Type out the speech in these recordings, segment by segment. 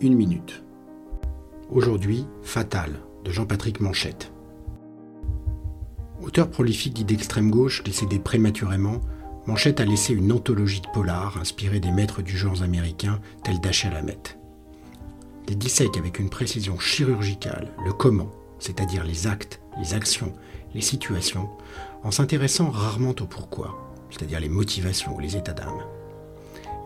une minute. Aujourd'hui, Fatal, de Jean-Patrick Manchette. Auteur prolifique dit d'extrême gauche, décédé prématurément, Manchette a laissé une anthologie de polar inspirée des maîtres du genre américain tels Dashiell Hammett. Il dissèque avec une précision chirurgicale le comment, c'est-à-dire les actes, les actions, les situations, en s'intéressant rarement au pourquoi, c'est-à-dire les motivations ou les états d'âme.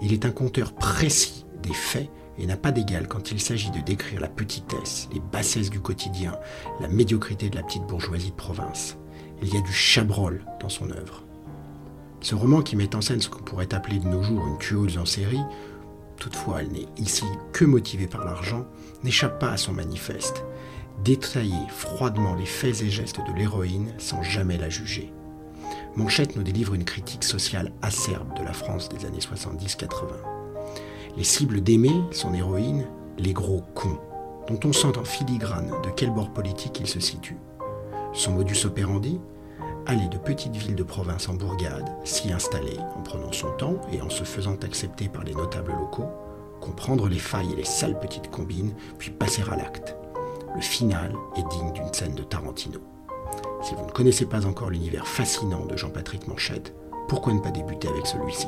Il est un conteur précis des faits et n'a pas d'égal quand il s'agit de décrire la petitesse, les bassesses du quotidien, la médiocrité de la petite bourgeoisie de province. Il y a du chabrol dans son œuvre. Ce roman qui met en scène ce qu'on pourrait appeler de nos jours une tueuse en série, toutefois elle n'est ici que motivée par l'argent, n'échappe pas à son manifeste. Détailler froidement les faits et gestes de l'héroïne sans jamais la juger. Manchette nous délivre une critique sociale acerbe de la France des années 70-80. Les cibles d'aimer, son héroïne, les gros cons, dont on sent en filigrane de quel bord politique il se situe. Son modus operandi Aller de petites villes de province en bourgade, s'y installer en prenant son temps et en se faisant accepter par les notables locaux, comprendre les failles et les sales petites combines, puis passer à l'acte. Le final est digne d'une scène de Tarantino. Si vous ne connaissez pas encore l'univers fascinant de Jean-Patrick Manchette, pourquoi ne pas débuter avec celui-ci?